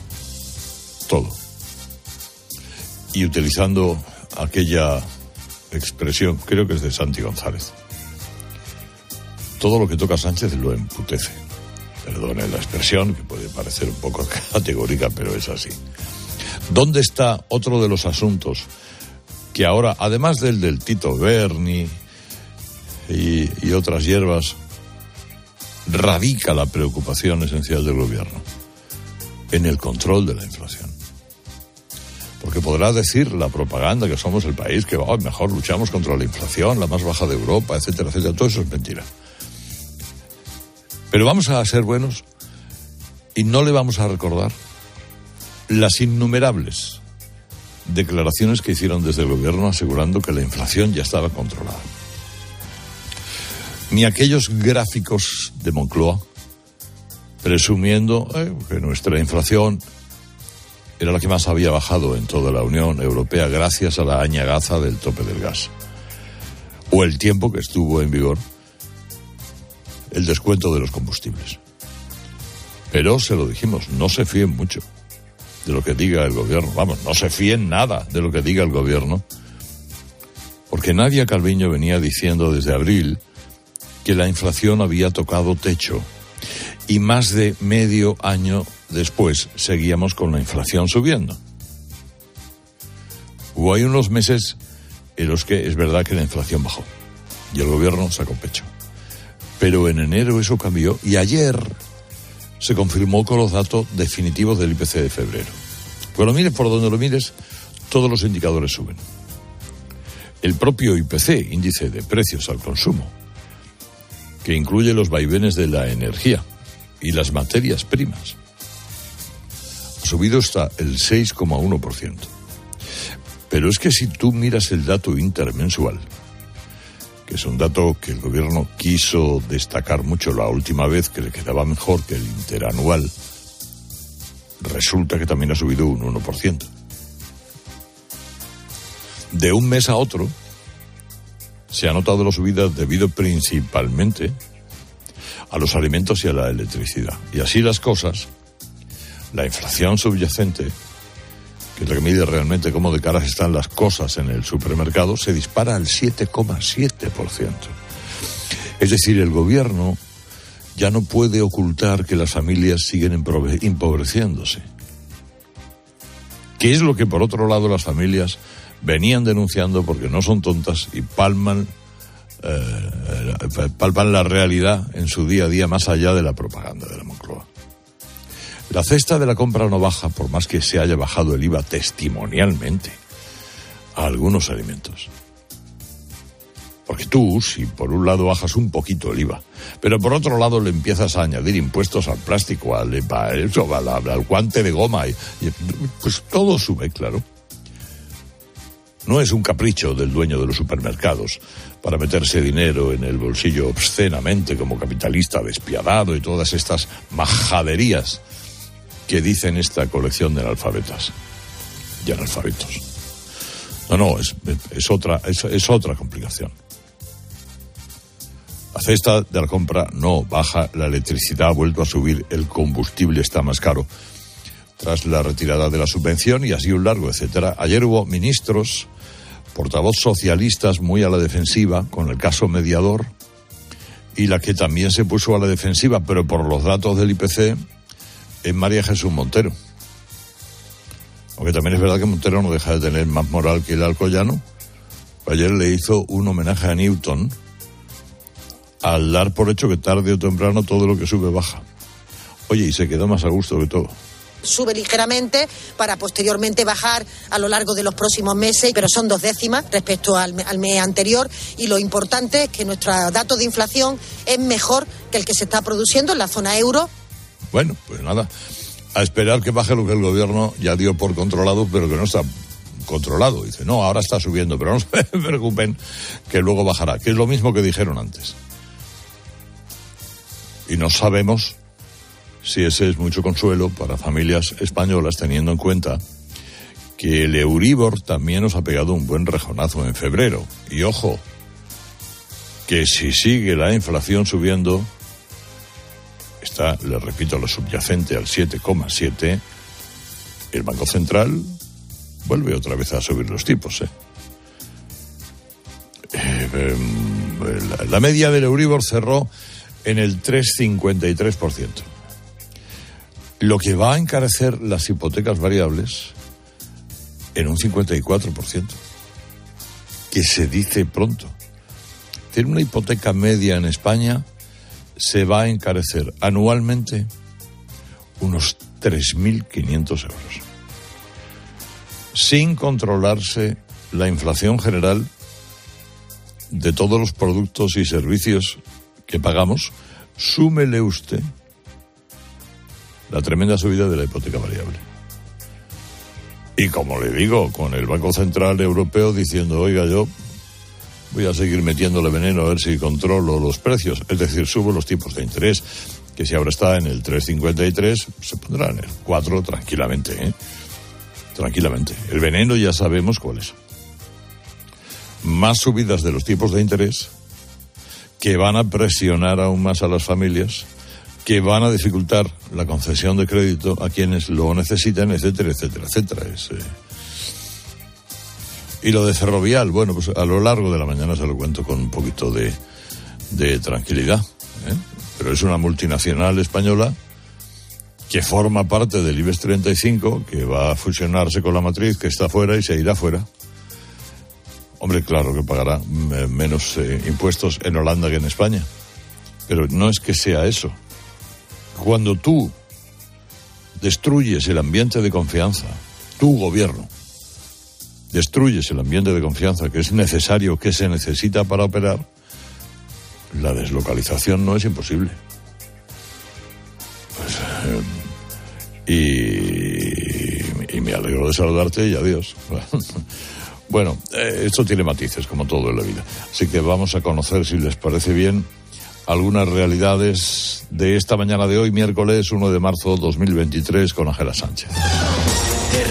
Y utilizando aquella expresión, creo que es de Santi González, todo lo que toca Sánchez lo emputece perdone la expresión, que puede parecer un poco categórica, pero es así. ¿Dónde está otro de los asuntos que ahora, además del del Tito Berni y otras hierbas, radica la preocupación esencial del gobierno? En el control de la inflación. Porque podrá decir la propaganda que somos el país que oh, mejor luchamos contra la inflación, la más baja de Europa, etcétera, etcétera. Todo eso es mentira. Pero vamos a ser buenos y no le vamos a recordar las innumerables declaraciones que hicieron desde el gobierno asegurando que la inflación ya estaba controlada. Ni aquellos gráficos de Moncloa presumiendo eh, que nuestra inflación era la que más había bajado en toda la Unión Europea gracias a la añagaza del tope del gas. O el tiempo que estuvo en vigor el descuento de los combustibles. Pero se lo dijimos, no se fíen mucho de lo que diga el gobierno. Vamos, no se fíen nada de lo que diga el gobierno. Porque Nadia Calviño venía diciendo desde abril que la inflación había tocado techo y más de medio año después seguíamos con la inflación subiendo. Hubo hay unos meses en los que es verdad que la inflación bajó y el gobierno sacó pecho. Pero en enero eso cambió y ayer se confirmó con los datos definitivos del IPC de febrero. Bueno, mires por donde lo mires, todos los indicadores suben. El propio IPC, índice de precios al consumo, que incluye los vaivenes de la energía y las materias primas, subido hasta el 6,1%. Pero es que si tú miras el dato intermensual, que es un dato que el gobierno quiso destacar mucho la última vez, que le quedaba mejor que el interanual, resulta que también ha subido un 1%. De un mes a otro, se ha notado la subida debido principalmente a los alimentos y a la electricidad. Y así las cosas, La inflación subyacente, que es la que mide realmente cómo de caras están las cosas en el supermercado, se dispara al 7,7%. Es decir, el gobierno ya no puede ocultar que las familias siguen empobreciéndose. ¿Qué es lo que por otro lado las familias venían denunciando porque no son tontas y palman, eh, palpan la realidad en su día a día más allá de la propaganda de la Moncloa? La cesta de la compra no baja por más que se haya bajado el IVA testimonialmente a algunos alimentos. Porque tú, si por un lado bajas un poquito el IVA, pero por otro lado le empiezas a añadir impuestos al plástico, al, eso, al, guante de goma, y, pues todo sube, claro. No es un capricho del dueño de los supermercados para meterse dinero en el bolsillo obscenamente como capitalista despiadado y todas estas majaderías que dicen esta colección de analfabetas y analfabetos. No, no, es, otra, es otra complicación. La cesta de la compra no baja, la electricidad ha vuelto a subir, el combustible está más caro. Tras la retirada de la subvención y así un largo, etcétera. Ayer hubo ministros, portavoz socialistas muy a la defensiva con el caso mediador y la que también se puso a la defensiva, pero por los datos del IPC, es María Jesús Montero. Aunque también es verdad que Montero no deja de tener más moral que el alcoyano. Ayer le hizo un homenaje a Newton al dar por hecho que tarde o temprano todo lo que sube baja. Oye, y se quedó más a gusto que todo sube ligeramente para posteriormente bajar a lo largo de los próximos meses, pero son dos décimas respecto al, al, mes anterior y lo importante es que nuestro dato de inflación es mejor que el que se está produciendo en la zona euro. Bueno, pues nada, a esperar que baje lo que el gobierno ya dio por controlado, pero que no está controlado. Dice, no, ahora está subiendo, pero no se preocupen que luego bajará, que es lo mismo que dijeron antes y no sabemos si ese es mucho consuelo para familias españolas teniendo en cuenta que el Euribor también nos ha pegado un buen rejonazo en febrero. Y ojo, que si sigue la inflación subiendo, está, le repito, lo subyacente al 7,7, el Banco Central vuelve otra vez a subir los tipos. ¿eh? Eh, em, la media del Euribor cerró en el 3,53%. Lo que va a encarecer las hipotecas variables en un 54%, que se dice pronto. Tiene una hipoteca media en España se va a encarecer anualmente unos 3.500 euros. Sin controlarse la inflación general de todos los productos y servicios que pagamos, súmele usted la tremenda subida de la hipoteca variable. Y como le digo, con el Banco Central Europeo diciendo, oiga, yo voy a seguir metiéndole veneno a ver si controlo los precios, es decir, subo los tipos de interés, que si ahora está en el 3,53, se pondrá en el 4 tranquilamente, ¿eh? Tranquilamente. El veneno ya sabemos cuál es. Más subidas de los tipos de interés que van a presionar aún más a las familias, que van a dificultar la concesión de crédito a quienes lo necesitan, etcétera, etcétera, etcétera. Eh. Y lo de Ferrovial, bueno, pues a lo largo de la mañana se lo cuento con un poquito de, tranquilidad. ¿eh? Pero es una multinacional española que forma parte del IBEX 35, que va a fusionarse con la matriz, que está fuera y se irá fuera. Hombre, claro que pagará menos eh, impuestos en Holanda que en España. Pero no es que sea eso. Cuando tú destruyes el ambiente de confianza, tu gobierno, destruyes el ambiente de confianza que es necesario, que se necesita para operar, la deslocalización no es imposible. Pues, eh, y, me alegro de saludarte y adiós. Bueno, eh, esto tiene matices, como todo en la vida. Así que vamos a conocer, si les parece bien, algunas realidades de esta mañana de hoy, miércoles 1 de marzo 2023, con Ángela Sánchez.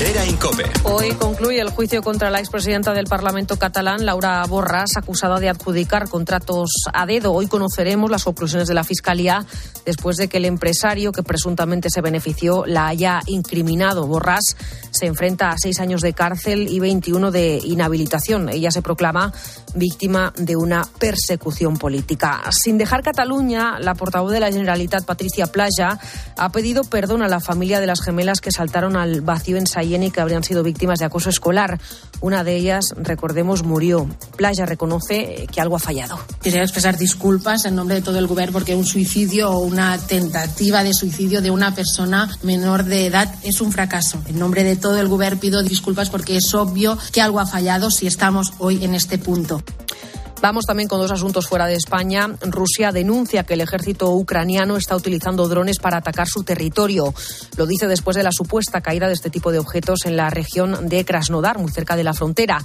Herrera Incope. Hoy concluye el juicio contra la expresidenta del Parlamento catalán, Laura Borras, acusada de adjudicar contratos a dedo. Hoy conoceremos las conclusiones de la Fiscalía después de que el empresario que presuntamente se benefició la haya incriminado. Borras se enfrenta a seis años de cárcel y 21 de inhabilitación. Ella se proclama víctima de una persecución política. Sin dejar Cataluña, la portavoz de la Generalitat, Patricia Playa, ha pedido perdón a la familia de las gemelas que saltaron al vacío en y que habrían sido víctimas de acoso escolar. Una de ellas, recordemos, murió. Playa reconoce que algo ha fallado. Quisiera expresar disculpas en nombre de todo el gobierno porque un suicidio o una tentativa de suicidio de una persona menor de edad es un fracaso. En nombre de todo el gobierno pido disculpas porque es obvio que algo ha fallado si estamos hoy en este punto. Vamos también con dos asuntos fuera de España. Rusia denuncia que el ejército ucraniano está utilizando drones para atacar su territorio. Lo dice después de la supuesta caída de este tipo de objetos en la región de Krasnodar, muy cerca de la frontera.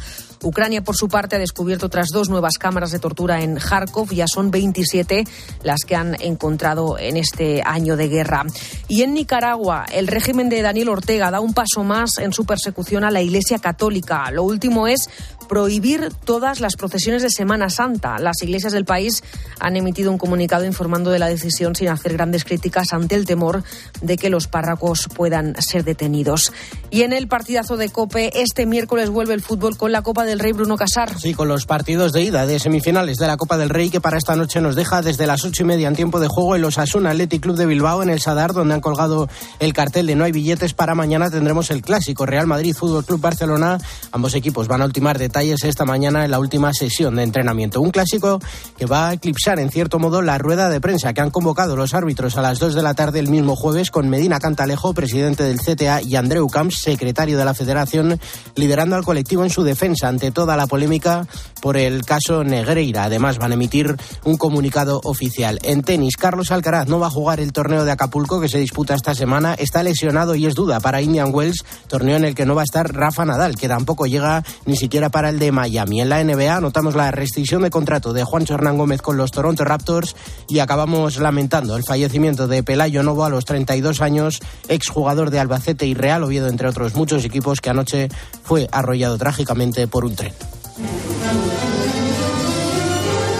Ucrania, por su parte, ha descubierto otras dos nuevas cámaras de tortura en Kharkov. Ya son 27 las que han encontrado en este año de guerra. Y en Nicaragua, el régimen de Daniel Ortega da un paso más en su persecución a la Iglesia Católica. Lo último es prohibir todas las procesiones de Semana Santa. Las iglesias del país han emitido un comunicado informando de la decisión sin hacer grandes críticas ante el temor de que los párracos puedan ser detenidos. Y en el partidazo de Cope, este miércoles vuelve el fútbol con la Copa del Rey Bruno Casar. Sí, con los partidos de ida de semifinales de la Copa del Rey que para esta noche nos deja desde las ocho y media en tiempo de juego el Osasuna Athletic Club de Bilbao en el Sadar, donde han colgado el cartel de no hay billetes. Para mañana tendremos el clásico Real Madrid Fútbol Club Barcelona. Ambos equipos van a ultimar detalles esta mañana en la última sesión de entrenamiento. Un clásico que va a eclipsar en cierto modo la rueda de prensa que han convocado los árbitros a las dos de la tarde el mismo jueves con Medina Cantalejo, presidente del CTA, y Andreu Camps, secretario de la Federación, liderando al colectivo en su defensa ante toda la polémica por el caso Negreira. Además, van a emitir un comunicado oficial. En tenis, Carlos Alcaraz no va a jugar el torneo de Acapulco que se disputa esta semana. Está lesionado y es duda para Indian Wells, torneo en el que no va a estar Rafa Nadal, que tampoco llega ni siquiera para el de Miami. En la NBA notamos la restricción de contrato de Juan Hernán Gómez con los Toronto Raptors y acabamos lamentando el fallecimiento de Pelayo Novo a los 32 años, exjugador de Albacete y Real Oviedo, entre otros muchos equipos que anoche fue arrollado trágicamente por un tren.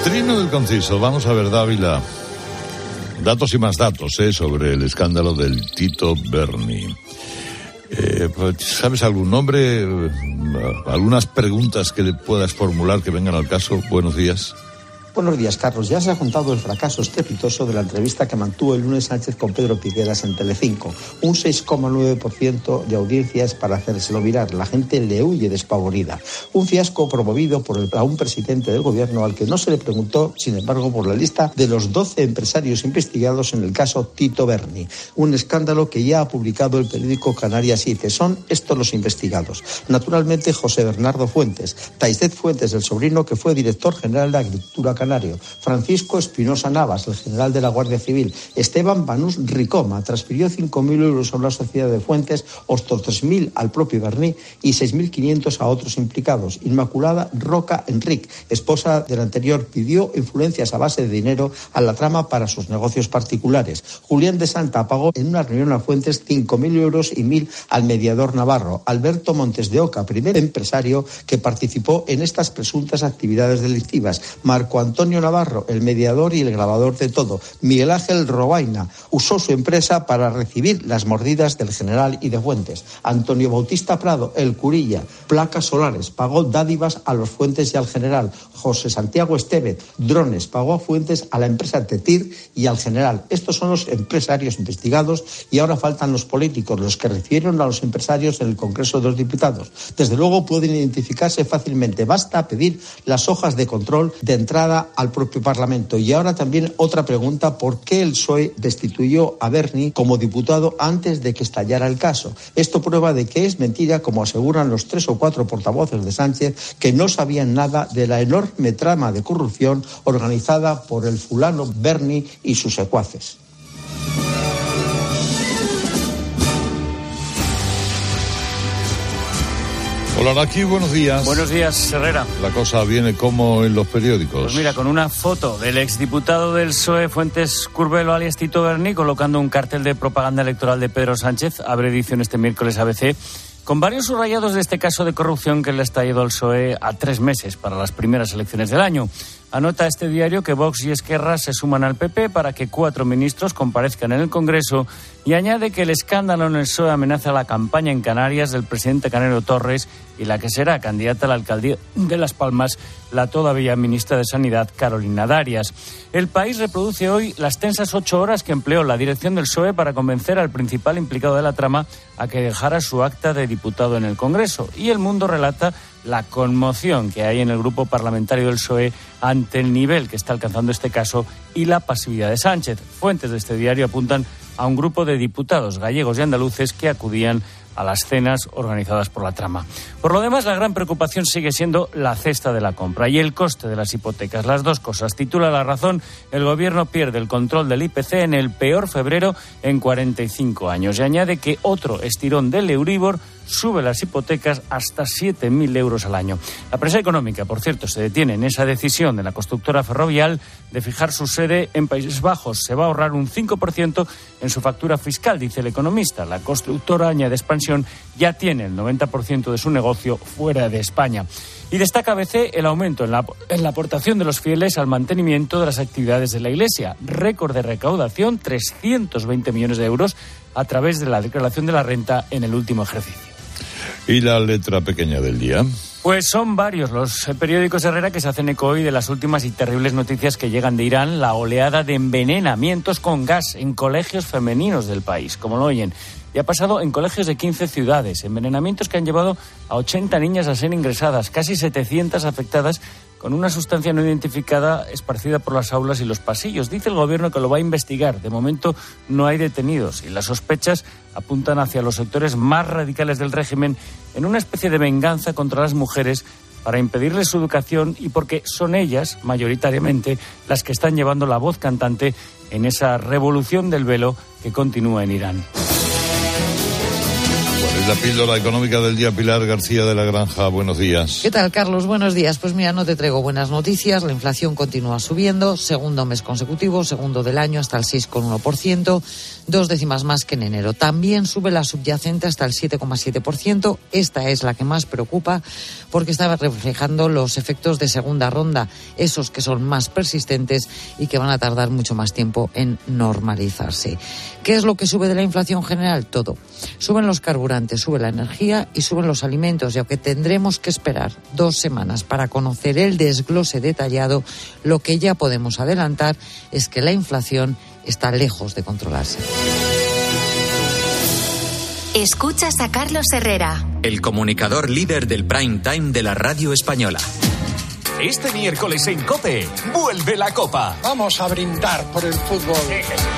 Trino del Conciso, vamos a ver, Dávila. Datos y más datos eh, sobre el escándalo del Tito Berni. Eh, pues, ¿Sabes algún nombre? Eh, ¿Algunas preguntas que le puedas formular que vengan al caso? Buenos días. Buenos días, Carlos. Ya se ha contado el fracaso estrepitoso de la entrevista que mantuvo el lunes Sánchez con Pedro Piqueras en Telecinco. Un 6,9% de audiencias para hacérselo mirar. La gente le huye despavorida. Un fiasco promovido por un presidente del gobierno al que no se le preguntó, sin embargo, por la lista de los 12 empresarios investigados en el caso Tito Berni. Un escándalo que ya ha publicado el periódico Canarias 7. Son estos los investigados. Naturalmente, José Bernardo Fuentes. Taizet Fuentes, el sobrino que fue director general de Agricultura Canaria Francisco Espinosa Navas, el general de la Guardia Civil, Esteban Banús Ricoma, transfirió 5.000 euros a una sociedad de fuentes, otros 3.000 al propio Berní y 6.500 a otros implicados. Inmaculada Roca Enric, esposa del anterior, pidió influencias a base de dinero a la trama para sus negocios particulares. Julián de Santa pagó en una reunión a Fuentes 5.000 euros y 1.000 al mediador navarro. Alberto Montes de Oca, primer empresario que participó en estas presuntas actividades delictivas. Marco Antonio Navarro, el mediador y el grabador de todo. Miguel Ángel Robaina usó su empresa para recibir las mordidas del general y de Fuentes. Antonio Bautista Prado, el curilla, placas solares, pagó dádivas a los Fuentes y al general. José Santiago Estevez, drones, pagó a Fuentes a la empresa Tetir y al general. Estos son los empresarios investigados y ahora faltan los políticos, los que recibieron a los empresarios en el Congreso de los Diputados. Desde luego pueden identificarse fácilmente. Basta pedir las hojas de control de entrada al propio Parlamento. Y ahora también otra pregunta, ¿por qué el PSOE destituyó a Berni como diputado antes de que estallara el caso? Esto prueba de que es mentira, como aseguran los tres o cuatro portavoces de Sánchez, que no sabían nada de la enorme trama de corrupción organizada por el fulano Berni y sus secuaces. Hola, aquí buenos días. Buenos días, Herrera. La cosa viene como en los periódicos. Pues mira, con una foto del exdiputado del PSOE, Fuentes Curbelo, alias Tito Berni, colocando un cartel de propaganda electoral de Pedro Sánchez. Abre edición este miércoles ABC con varios subrayados de este caso de corrupción que le ha estallado al PSOE a tres meses para las primeras elecciones del año. Anota este diario que Vox y Esquerra se suman al PP para que cuatro ministros comparezcan en el Congreso y añade que el escándalo en el PSOE amenaza la campaña en Canarias del presidente Canero Torres y la que será candidata a la alcaldía de Las Palmas, la todavía ministra de Sanidad, Carolina Darias. El país reproduce hoy las tensas ocho horas que empleó la dirección del PSOE para convencer al principal implicado de la trama a que dejara su acta de diputado en el Congreso. Y el mundo relata la conmoción que hay en el grupo parlamentario del PSOE ante el nivel que está alcanzando este caso y la pasividad de Sánchez. Fuentes de este diario apuntan a un grupo de diputados gallegos y andaluces que acudían a las cenas organizadas por la trama. Por lo demás, la gran preocupación sigue siendo la cesta de la compra y el coste de las hipotecas. Las dos cosas. Titula La Razón, el gobierno pierde el control del IPC en el peor febrero en 45 años y añade que otro estirón del Euribor sube las hipotecas hasta 7.000 euros al año. La prensa económica, por cierto, se detiene en esa decisión de la constructora ferrovial de fijar su sede en Países Bajos. Se va a ahorrar un 5% en su factura fiscal, dice el economista. La constructora añade expansión ya tiene el 90% de su negocio fuera de España. Y destaca ABC el aumento en la, en la aportación de los fieles al mantenimiento de las actividades de la Iglesia. Récord de recaudación, 320 millones de euros a través de la declaración de la renta en el último ejercicio. ¿Y la letra pequeña del día? Pues son varios los periódicos Herrera que se hacen eco hoy de las últimas y terribles noticias que llegan de Irán, la oleada de envenenamientos con gas en colegios femeninos del país, como lo oyen. Y ha pasado en colegios de 15 ciudades, envenenamientos que han llevado a 80 niñas a ser ingresadas, casi 700 afectadas con una sustancia no identificada esparcida por las aulas y los pasillos. Dice el gobierno que lo va a investigar. De momento no hay detenidos y las sospechas apuntan hacia los sectores más radicales del régimen en una especie de venganza contra las mujeres para impedirles su educación y porque son ellas, mayoritariamente, las que están llevando la voz cantante en esa revolución del velo que continúa en Irán. La píldora económica del día, Pilar García de la Granja. Buenos días. ¿Qué tal, Carlos? Buenos días. Pues mira, no te traigo buenas noticias. La inflación continúa subiendo, segundo mes consecutivo, segundo del año hasta el 6,1%, dos décimas más que en enero. También sube la subyacente hasta el 7,7%. Esta es la que más preocupa porque estaba reflejando los efectos de segunda ronda, esos que son más persistentes y que van a tardar mucho más tiempo en normalizarse. ¿Qué es lo que sube de la inflación general? Todo. Suben los carburantes sube la energía y suben los alimentos, y aunque tendremos que esperar dos semanas para conocer el desglose detallado, lo que ya podemos adelantar es que la inflación está lejos de controlarse. Escuchas a Carlos Herrera, el comunicador líder del prime time de la radio española. Este miércoles en Cope, vuelve la Copa. Vamos a brindar por el fútbol.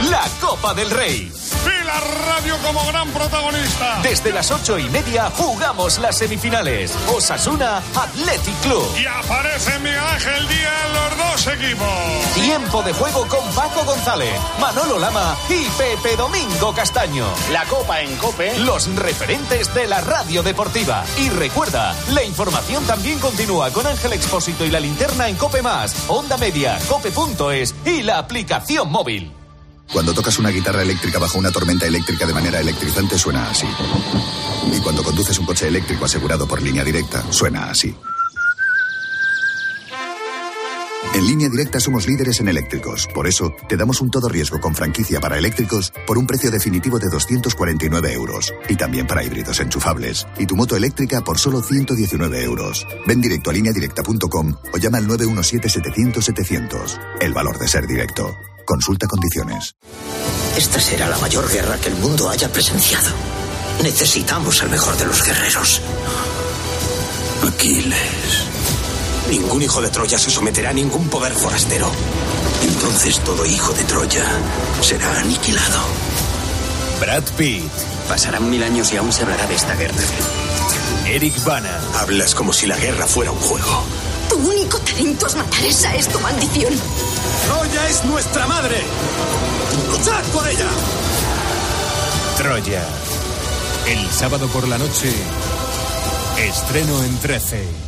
La Copa del Rey. Y la radio como gran protagonista. Desde las ocho y media jugamos las semifinales. Osasuna Athletic Club. Y aparece Miguel Ángel Díaz en los dos equipos. Tiempo de juego con Paco González, Manolo Lama y Pepe Domingo Castaño. La Copa en Cope. Los referentes de la radio deportiva. Y recuerda, la información también continúa con Ángel Expósito y la linterna en Cope Más, Onda Media, Cope.es y la aplicación móvil. Cuando tocas una guitarra eléctrica bajo una tormenta eléctrica de manera electrizante suena así. Y cuando conduces un coche eléctrico asegurado por línea directa, suena así. En línea directa somos líderes en eléctricos. Por eso, te damos un todo riesgo con franquicia para eléctricos por un precio definitivo de 249 euros. Y también para híbridos enchufables. Y tu moto eléctrica por solo 119 euros. Ven directo a lineadirecta.com o llama al 917-700-700. El valor de ser directo. Consulta condiciones. Esta será la mayor guerra que el mundo haya presenciado. Necesitamos al mejor de los guerreros. Aquiles. Ningún hijo de Troya se someterá a ningún poder forastero. Entonces todo hijo de Troya será aniquilado. Brad Pitt. Pasarán mil años y aún se hablará de esta guerra. Eric Bana. Hablas como si la guerra fuera un juego. Tu único talento es matar, esa es tu maldición. Troya es nuestra madre. ¡Luchad por ella! Troya. El sábado por la noche, estreno en 13.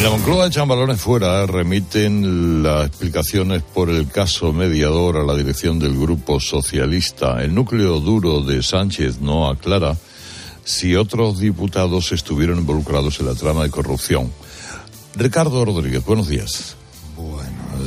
En la Moncloa echan balones fuera, remiten las explicaciones por el caso mediador a la dirección del Grupo Socialista. El núcleo duro de Sánchez no aclara si otros diputados estuvieron involucrados en la trama de corrupción. Ricardo Rodríguez, buenos días.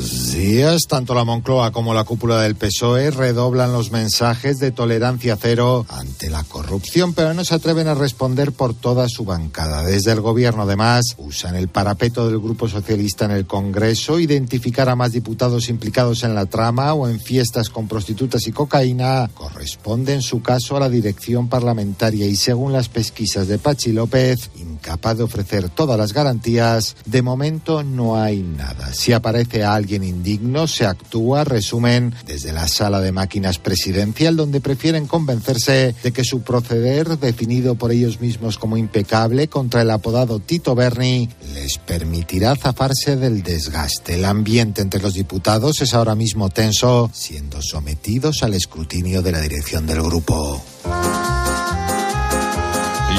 Días. Tanto la Moncloa como la cúpula del PSOE redoblan los mensajes de tolerancia cero ante la corrupción, pero no se atreven a responder por toda su bancada. Desde el gobierno, además, usan el parapeto del Grupo Socialista en el Congreso, identificar a más diputados implicados en la trama o en fiestas con prostitutas y cocaína. Corresponde en su caso a la dirección parlamentaria y según las pesquisas de Pachi López, incapaz de ofrecer todas las garantías, de momento no hay nada. Si aparece alguien indigno, se actúa, resumen, desde la sala de máquinas presidencial, donde prefieren convencerse de que su proceder, definido por ellos mismos como impecable contra el apodado Tito Berni, les permitirá zafarse del desgaste. El ambiente entre los diputados es ahora mismo tenso, siendo sometidos al escrutinio de la dirección del grupo.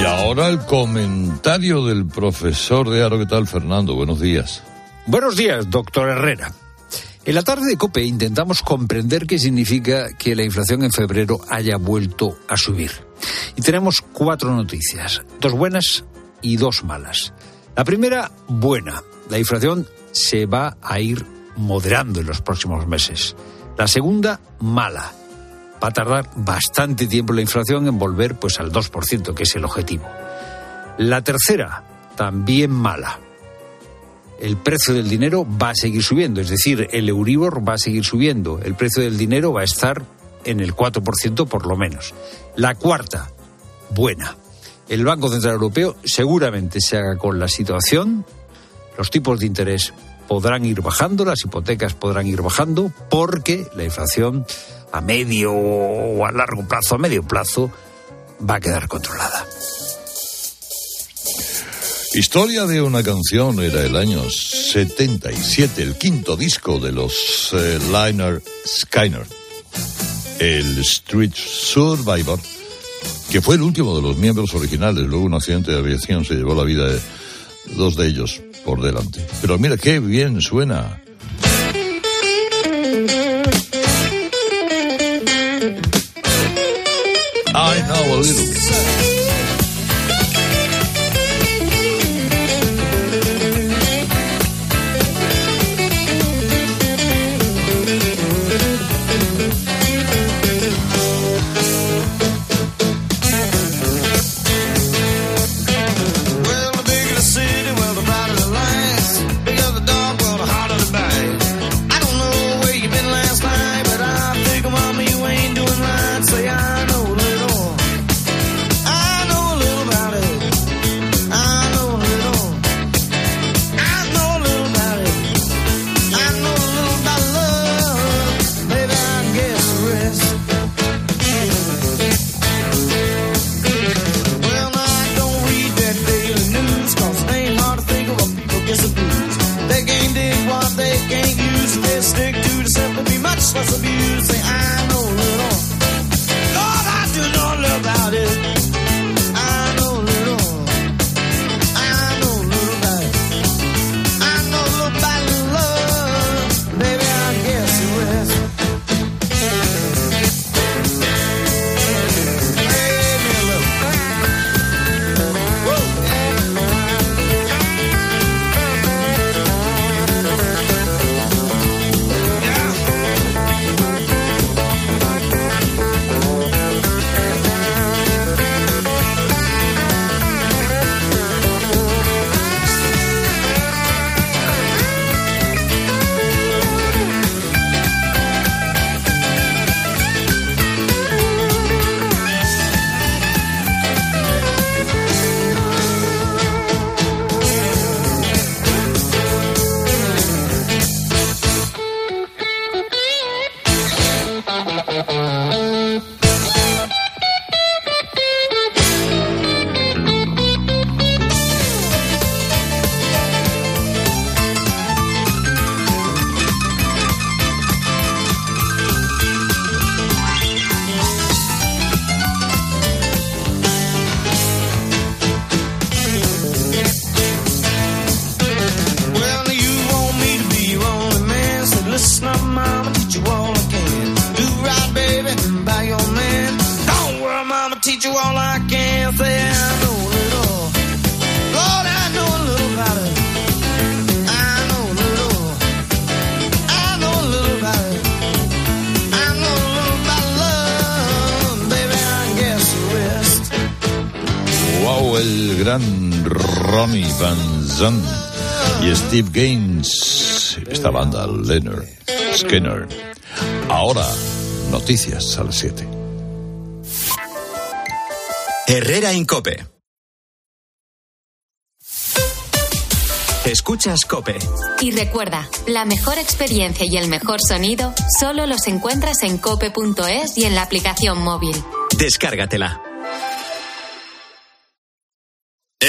Y ahora el comentario del profesor de Aro. ¿Qué tal, Fernando? Buenos días. Buenos días, doctor Herrera. En la tarde de COPE intentamos comprender qué significa que la inflación en febrero haya vuelto a subir. Y tenemos cuatro noticias, dos buenas y dos malas. La primera, buena. La inflación se va a ir moderando en los próximos meses. La segunda, mala. Va a tardar bastante tiempo la inflación en volver pues al 2%, que es el objetivo. La tercera, también mala el precio del dinero va a seguir subiendo, es decir, el Euribor va a seguir subiendo, el precio del dinero va a estar en el 4% por lo menos. La cuarta, buena. El Banco Central Europeo seguramente se haga con la situación, los tipos de interés podrán ir bajando, las hipotecas podrán ir bajando, porque la inflación a medio o a largo plazo, a medio plazo, va a quedar controlada. Historia de una canción era el año 77, el quinto disco de los eh, Liner Skyner, el Street Survivor, que fue el último de los miembros originales. Luego un accidente de aviación se llevó la vida de dos de ellos por delante. Pero mira qué bien suena. I know a little. Well, Y Steve Gaines. Esta banda, Leonard Skinner. Ahora, noticias a las 7. Herrera Incope. Escuchas Cope. Y recuerda, la mejor experiencia y el mejor sonido solo los encuentras en cope.es y en la aplicación móvil. Descárgatela.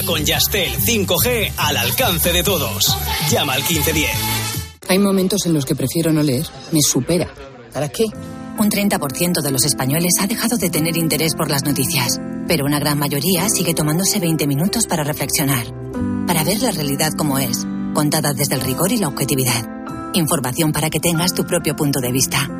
Ahora con Yastel 5G al alcance de todos. Llama al 1510. Hay momentos en los que prefiero no leer. Me supera. ¿Para qué? Un 30% de los españoles ha dejado de tener interés por las noticias, pero una gran mayoría sigue tomándose 20 minutos para reflexionar, para ver la realidad como es, contada desde el rigor y la objetividad. Información para que tengas tu propio punto de vista.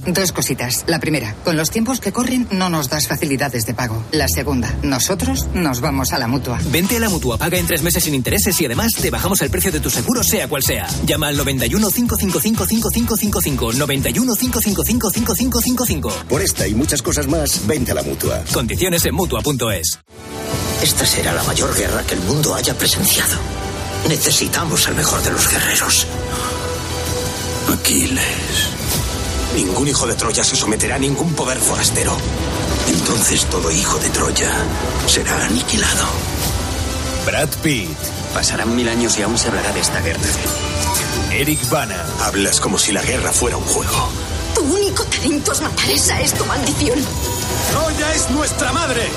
Dos cositas. La primera, con los tiempos que corren no nos das facilidades de pago. La segunda, nosotros nos vamos a la mutua. Vente a la mutua, paga en tres meses sin intereses y además te bajamos el precio de tu seguro, sea cual sea. Llama al 91 555 5555. 91 555 5555. Por esta y muchas cosas más, vente a la mutua. Condiciones en mutua.es. Esta será la mayor guerra que el mundo haya presenciado. Necesitamos al mejor de los guerreros. Aquiles. Ningún hijo de Troya se someterá a ningún poder forastero. Entonces todo hijo de Troya será aniquilado. Brad Pitt. Pasarán mil años y aún se hablará de esta guerra. Eric Bana. Hablas como si la guerra fuera un juego. Tu único talento es matar. Esa es tu maldición. ¡Troya es nuestra madre!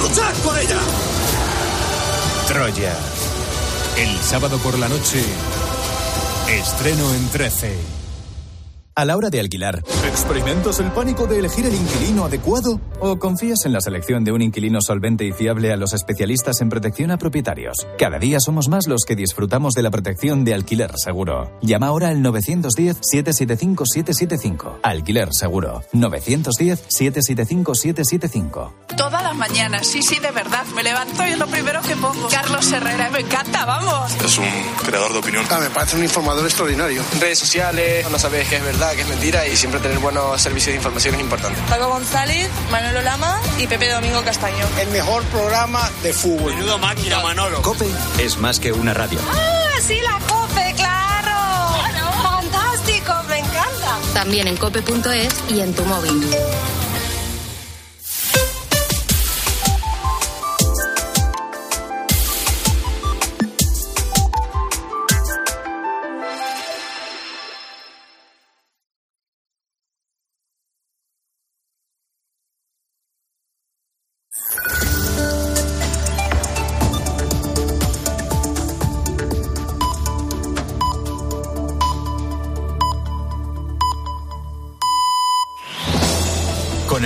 ¡Luchad por ella! Troya. El sábado por la noche. Estreno en 13. A la hora de alquilar, ¿experimentas el pánico de elegir el inquilino adecuado? ¿O confías en la selección de un inquilino solvente y fiable a los especialistas en protección a propietarios? Cada día somos más los que disfrutamos de la protección de alquiler seguro. Llama ahora al 910-775-775. Alquiler seguro. 910-775-775. Todas las mañanas, sí, sí, de verdad. Me levanto y es lo primero que pongo. Carlos Herrera, me encanta, vamos. Es un creador de opinión. Ah, me parece un informador extraordinario. redes sociales, no sabes qué es verdad, qué es mentira y siempre tener buenos servicios de información es importante. Paco González, Manolo Lama y Pepe Domingo Castaño. El mejor programa de fútbol. Menudo máquina, Manolo. Cope es más que una radio. ¡Ah, sí, la COPE, claro! ¡Fantástico, me encanta! También en cope.es y en tu móvil.